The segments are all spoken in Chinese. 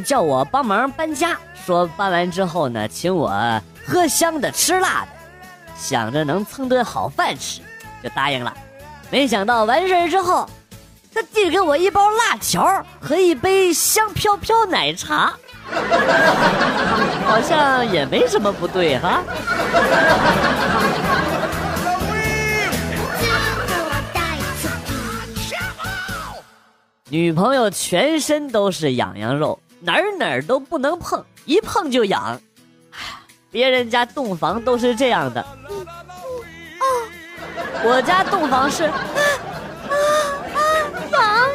叫我帮忙搬家，说搬完之后呢，请我喝香的吃辣的，想着能蹭顿好饭吃，就答应了。没想到完事之后，他递给我一包辣条和一杯香飘飘奶茶，好像也没什么不对哈。女朋友全身都是痒痒肉，哪儿哪儿都不能碰，一碰就痒。别人家洞房都是这样的，啊，我家洞房是啊啊房，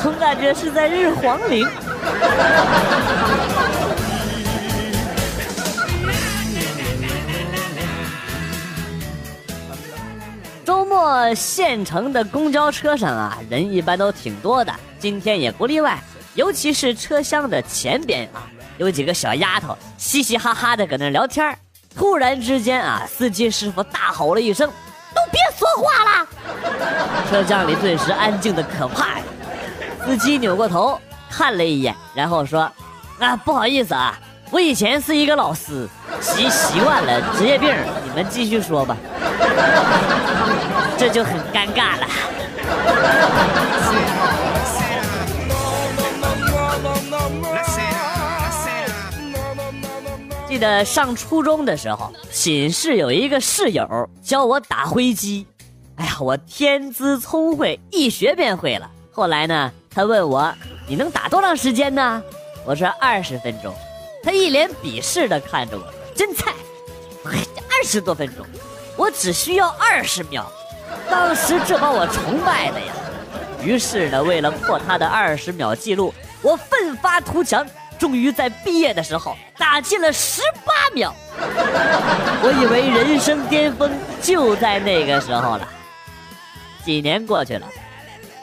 总感觉是在日皇陵。周末县城的公交车上啊，人一般都挺多的，今天也不例外。尤其是车厢的前边啊，有几个小丫头嘻嘻哈哈的搁那聊天突然之间啊，司机师傅大吼了一声：“都别说话了！”车厢里顿时安静的可怕呀。司机扭过头看了一眼，然后说：“啊，不好意思啊，我以前是一个老师，习习惯了职业病，你们继续说吧。”这就很尴尬了。得上初中的时候，寝室有一个室友教我打飞机，哎呀，我天资聪慧，一学便会了。后来呢，他问我你能打多长时间呢？我说二十分钟。他一脸鄙视的看着我，真菜，二十多分钟，我只需要二十秒。当时这把我崇拜的呀。于是呢，为了破他的二十秒记录，我奋发图强。终于在毕业的时候打进了十八秒，我以为人生巅峰就在那个时候了。几年过去了，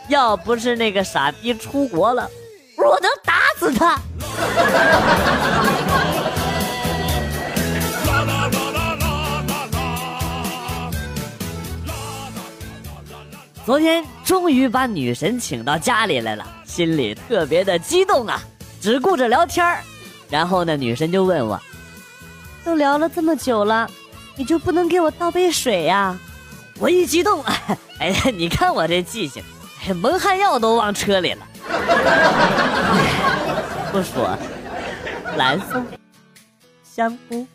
要不是那个傻逼出国了，我能打死他。昨天终于把女神请到家里来了，心里特别的激动啊。只顾着聊天然后呢，女神就问我：“都聊了这么久了，你就不能给我倒杯水呀？”我一激动，哎，你看我这记性，蒙汗药都忘车里了。不说，蓝色香菇。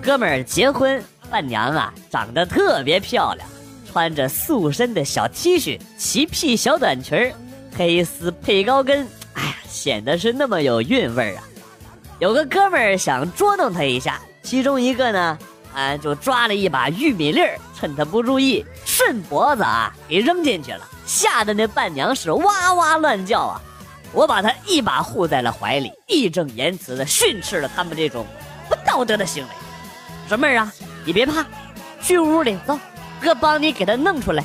哥们儿结婚。伴娘啊，长得特别漂亮，穿着塑身的小 T 恤、齐屁小短裙黑丝配高跟，哎呀，显得是那么有韵味啊！有个哥们儿想捉弄她一下，其中一个呢，啊，就抓了一把玉米粒儿，趁她不注意，顺脖子啊给扔进去了，吓得那伴娘是哇哇乱叫啊！我把她一把护在了怀里，义正言辞的训斥了他们这种不道德的行为。说妹儿啊。你别怕，去屋里走，哥帮你给他弄出来。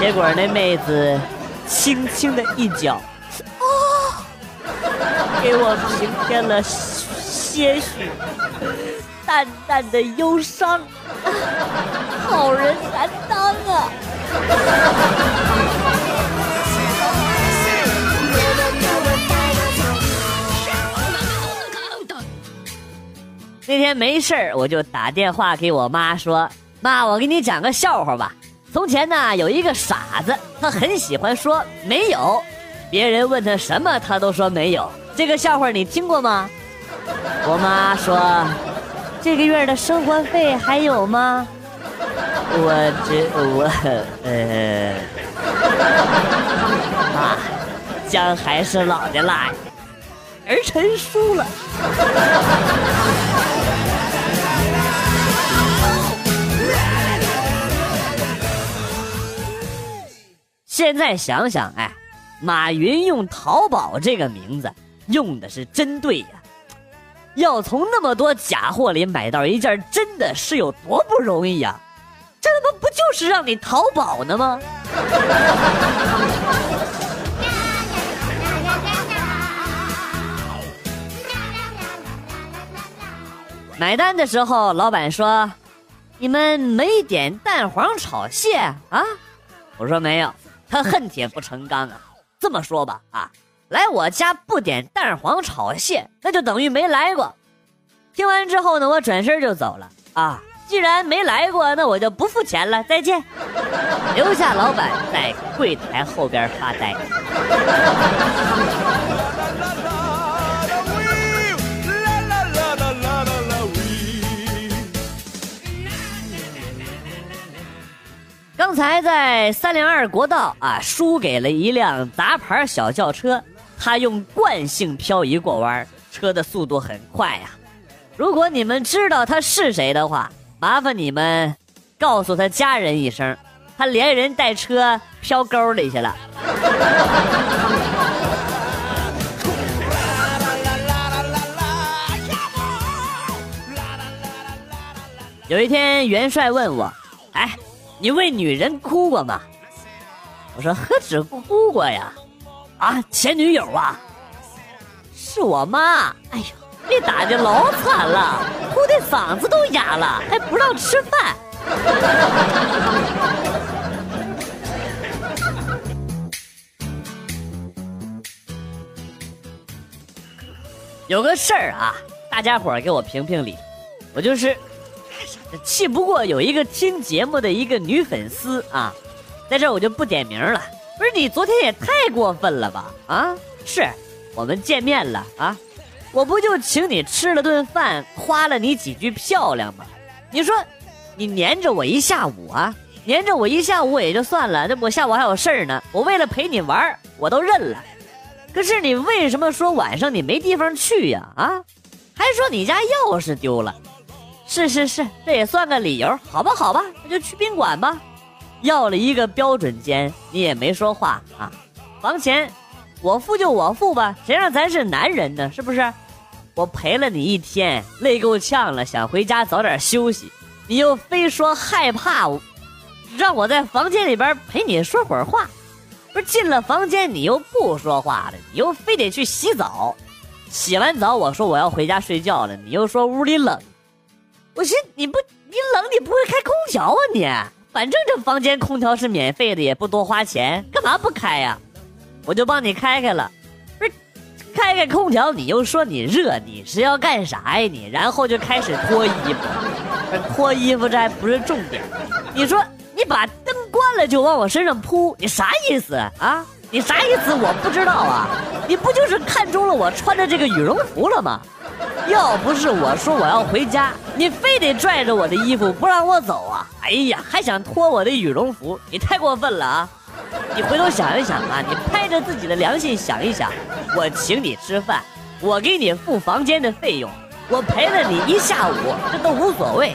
结果那妹子轻轻的一脚，哦，给我平添了些许淡淡的忧伤。好人难当啊！那天没事儿，我就打电话给我妈说：“妈，我给你讲个笑话吧。从前呢，有一个傻子，他很喜欢说没有，别人问他什么，他都说没有。这个笑话你听过吗？”我妈说：“这个月的生活费还有吗？”我这我呃，妈，姜还是老的辣，儿臣输了。现在想想，哎，马云用淘宝这个名字用的是真对呀！要从那么多假货里买到一件真的，是有多不容易呀？这他妈不就是让你淘宝呢吗？买单的时候，老板说：“你们没点蛋黄炒蟹啊？”我说：“没有。”他恨铁不成钢啊！这么说吧，啊，来我家不点蛋黄炒蟹，那就等于没来过。听完之后呢，我转身就走了啊。既然没来过，那我就不付钱了，再见。留下老板在柜台后边发呆。刚才在三零二国道啊，输给了一辆杂牌小轿车，他用惯性漂移过弯，车的速度很快呀。如果你们知道他是谁的话，麻烦你们告诉他家人一声，他连人带车飘沟里去了。有一天，元帅问我：“哎。”你为女人哭过吗？我说何止哭过呀，啊，前女友啊，是我妈。哎呦，被打的老惨了，哭的嗓子都哑了，还不让吃饭。有个事儿啊，大家伙给我评评理，我就是。气不过有一个听节目的一个女粉丝啊，在这我就不点名了。不是你昨天也太过分了吧？啊，是我们见面了啊，我不就请你吃了顿饭，夸了你几句漂亮吗？你说你黏着我一下午啊，黏着我一下午也就算了，这我下午还有事儿呢，我为了陪你玩，我都认了。可是你为什么说晚上你没地方去呀？啊，还说你家钥匙丢了。是是是，这也算个理由，好吧好吧，那就去宾馆吧。要了一个标准间，你也没说话啊。房钱我付就我付吧，谁让咱是男人呢？是不是？我陪了你一天，累够呛了，想回家早点休息，你又非说害怕，让我在房间里边陪你说会儿话。不是进了房间你又不说话了，你又非得去洗澡。洗完澡我说我要回家睡觉了，你又说屋里冷。我寻你不你冷你不会开空调啊你？反正这房间空调是免费的，也不多花钱，干嘛不开呀？我就帮你开开了，不是开开空调，你又说你热，你是要干啥呀你？然后就开始脱衣服，脱衣服这还不是重点。你说你把灯关了就往我身上扑，你啥意思啊？你啥意思？我不知道啊！你不就是看中了我穿的这个羽绒服了吗？要不是我说我要回家，你非得拽着我的衣服不让我走啊！哎呀，还想脱我的羽绒服，你太过分了啊！你回头想一想啊，你拍着自己的良心想一想，我请你吃饭，我给你付房间的费用，我陪了你一下午，这都无所谓。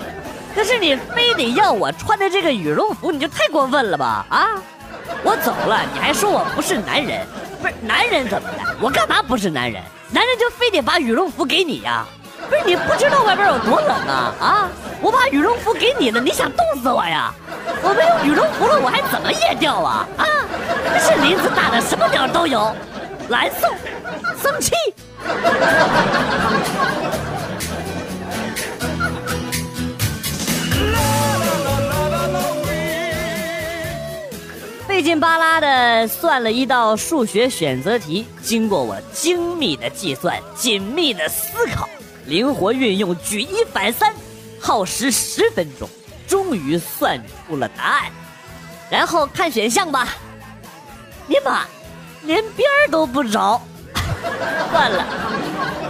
可是你非得要我穿的这个羽绒服，你就太过分了吧？啊！我走了，你还说我不是男人？不是男人怎么的？我干嘛不是男人？男人就非得把羽绒服给你呀？不是你不知道外边有多冷啊？啊！我把羽绒服给你了，你想冻死我呀？我没有羽绒服了，我还怎么夜钓啊？啊！是林子大的什么鸟都有，蓝送，生气。费劲巴拉的算了一道数学选择题，经过我精密的计算、紧密的思考、灵活运用、举一反三，耗时十分钟，终于算出了答案。然后看选项吧，你妈，连边儿都不着。算了，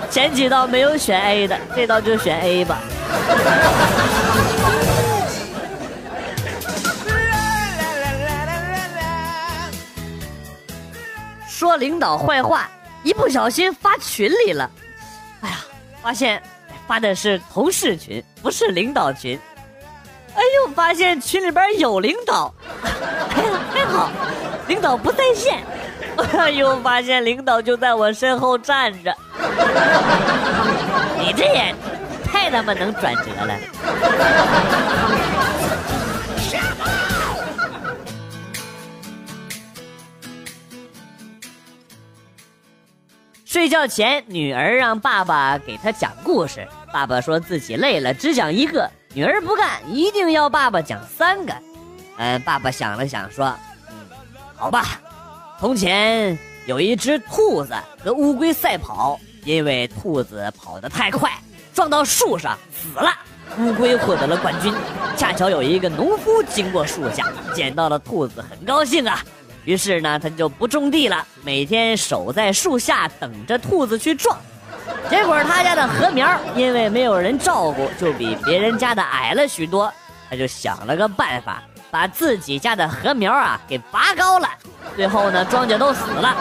前几道没有选 A 的，这道就选 A 吧。说领导坏话，一不小心发群里了。发现发的是同事群，不是领导群。哎呦，发现群里边有领导。哎呀，还好，领导不在线。哎呦，发现领导就在我身后站着。你这也太他妈能转折了。睡觉前，女儿让爸爸给她讲故事，爸爸说自己累了，只讲一个。女儿不干，一定要爸爸讲三个。嗯，爸爸想了想说：“嗯，好吧。从前有一只兔子和乌龟赛跑，因为兔子跑得太快，撞到树上死了。乌龟获得了冠军。恰巧有一个农夫经过树下，捡到了兔子，很高兴啊。于是呢，他就不种地了，每天守在树下等着兔子去撞。”结果他家的禾苗因为没有人照顾，就比别人家的矮了许多。他就想了个办法，把自己家的禾苗啊给拔高了。最后呢，庄稼都死了。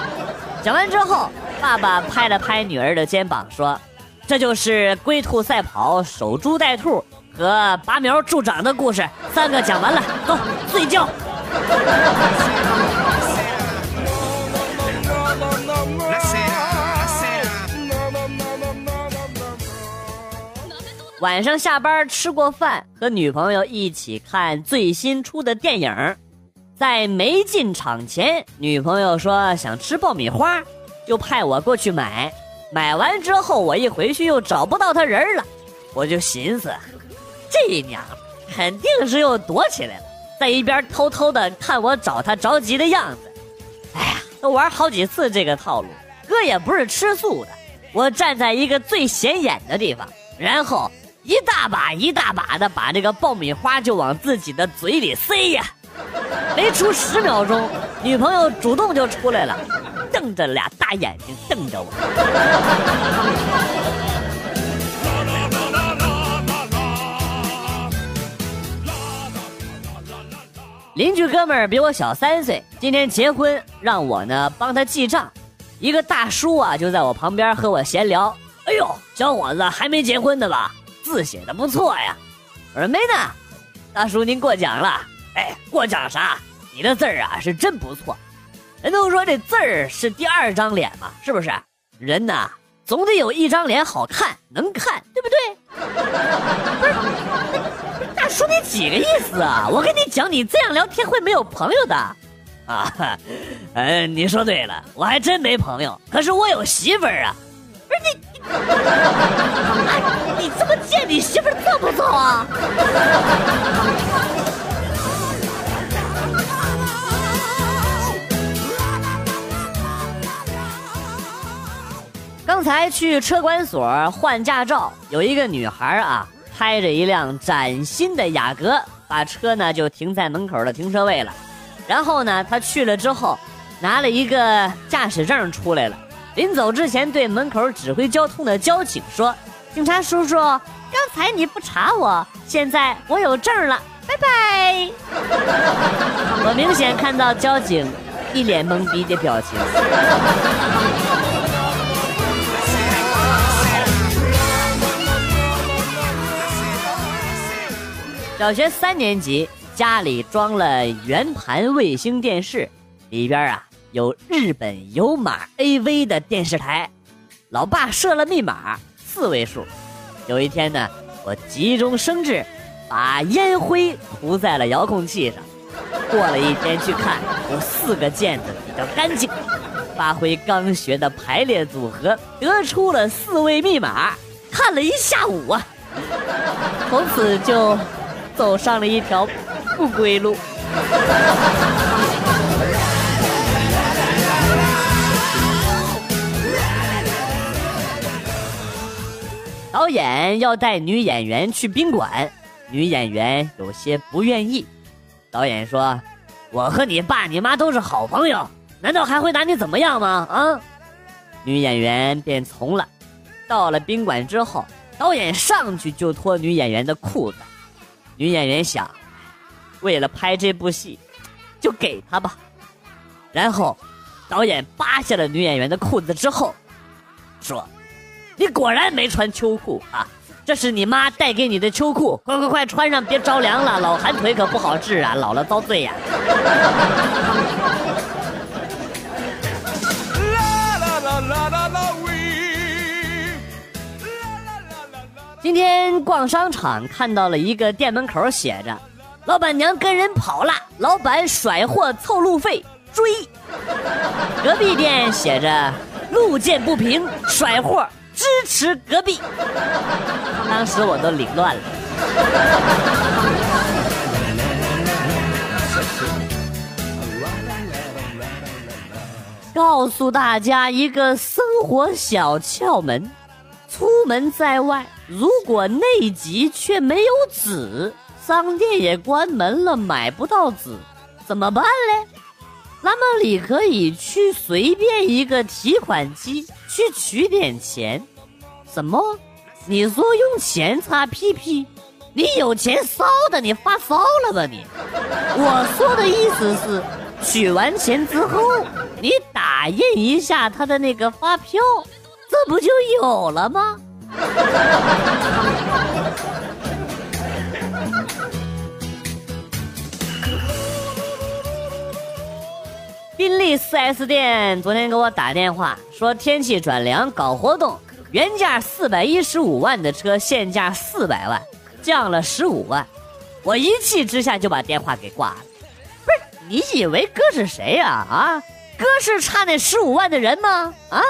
讲完之后，爸爸拍了拍女儿的肩膀，说：“这就是龟兔赛跑、守株待兔和拔苗助长的故事，三个讲完了，走睡觉。”晚上下班吃过饭，和女朋友一起看最新出的电影，在没进场前，女朋友说想吃爆米花，就派我过去买。买完之后，我一回去又找不到她人了，我就寻思，这娘肯定是又躲起来了，在一边偷偷的看我找她着急的样子。哎呀，都玩好几次这个套路，哥也不是吃素的。我站在一个最显眼的地方，然后。一大把一大把的把这个爆米花就往自己的嘴里塞呀，没出十秒钟，女朋友主动就出来了，瞪着俩大眼睛瞪着我。邻居哥们儿比我小三岁，今天结婚，让我呢帮他记账。一个大叔啊就在我旁边和我闲聊，哎呦，小伙子还没结婚呢吧？字写的不错呀，我说没呢，大叔您过奖了。哎，过奖啥？你的字儿啊是真不错。人都说这字儿是第二张脸嘛，是不是？人呐，总得有一张脸好看，能看，对不对？不是，大叔你几个意思啊？我跟你讲，你这样聊天会没有朋友的。啊，嗯，你说对了，我还真没朋友，可是我有媳妇儿啊。不是你。哎 你这么贱，你媳妇揍不揍啊？刚才去车管所换驾照，有一个女孩啊，开着一辆崭新的雅阁，把车呢就停在门口的停车位了。然后呢，她去了之后，拿了一个驾驶证出来了。临走之前，对门口指挥交通的交警说：“警察叔叔，刚才你不查我，现在我有证了，拜拜。”我明显看到交警一脸懵逼的表情。小学三年级，家里装了圆盘卫星电视，里边啊。有日本有码 AV 的电视台，老爸设了密码四位数。有一天呢，我急中生智，把烟灰涂在了遥控器上。过了一天去看，有四个键子比较干净。发挥刚学的排列组合，得出了四位密码。看了一下午啊，从此就走上了一条不归路。导演要带女演员去宾馆，女演员有些不愿意。导演说：“我和你爸你妈都是好朋友，难道还会拿你怎么样吗？”啊，女演员便从了。到了宾馆之后，导演上去就脱女演员的裤子。女演员想，为了拍这部戏，就给他吧。然后，导演扒下了女演员的裤子之后，说。你果然没穿秋裤啊！这是你妈带给你的秋裤，快快快穿上，别着凉了。老寒腿可不好治啊，老了遭罪呀。今天逛商场看到了一个店门口写着：“老板娘跟人跑了，老板甩货凑路费，追。”隔壁店写着：“路见不平，甩货。”吃隔壁。当时我都凌乱了。告诉大家一个生活小窍门：出门在外，如果内急却没有纸，商店也关门了，买不到纸，怎么办嘞？那么你可以去随便一个提款机去取点钱。什么？你说用钱擦屁屁？你有钱烧的？你发烧了吧你？我说的意思是，取完钱之后，你打印一下他的那个发票，这不就有了吗？宾利 4S 店昨天给我打电话说天气转凉，搞活动，原价四百一十五万的车现价四百万，降了十五万。我一气之下就把电话给挂了。不是，你以为哥是谁呀？啊，哥是差那十五万的人吗？啊，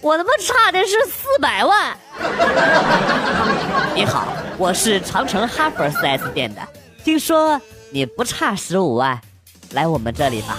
我他妈差的是四百万。你好，我是长城哈弗 4S 店的，听说你不差十五万。来我们这里吧。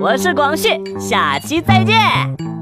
我是广旭，下期再见。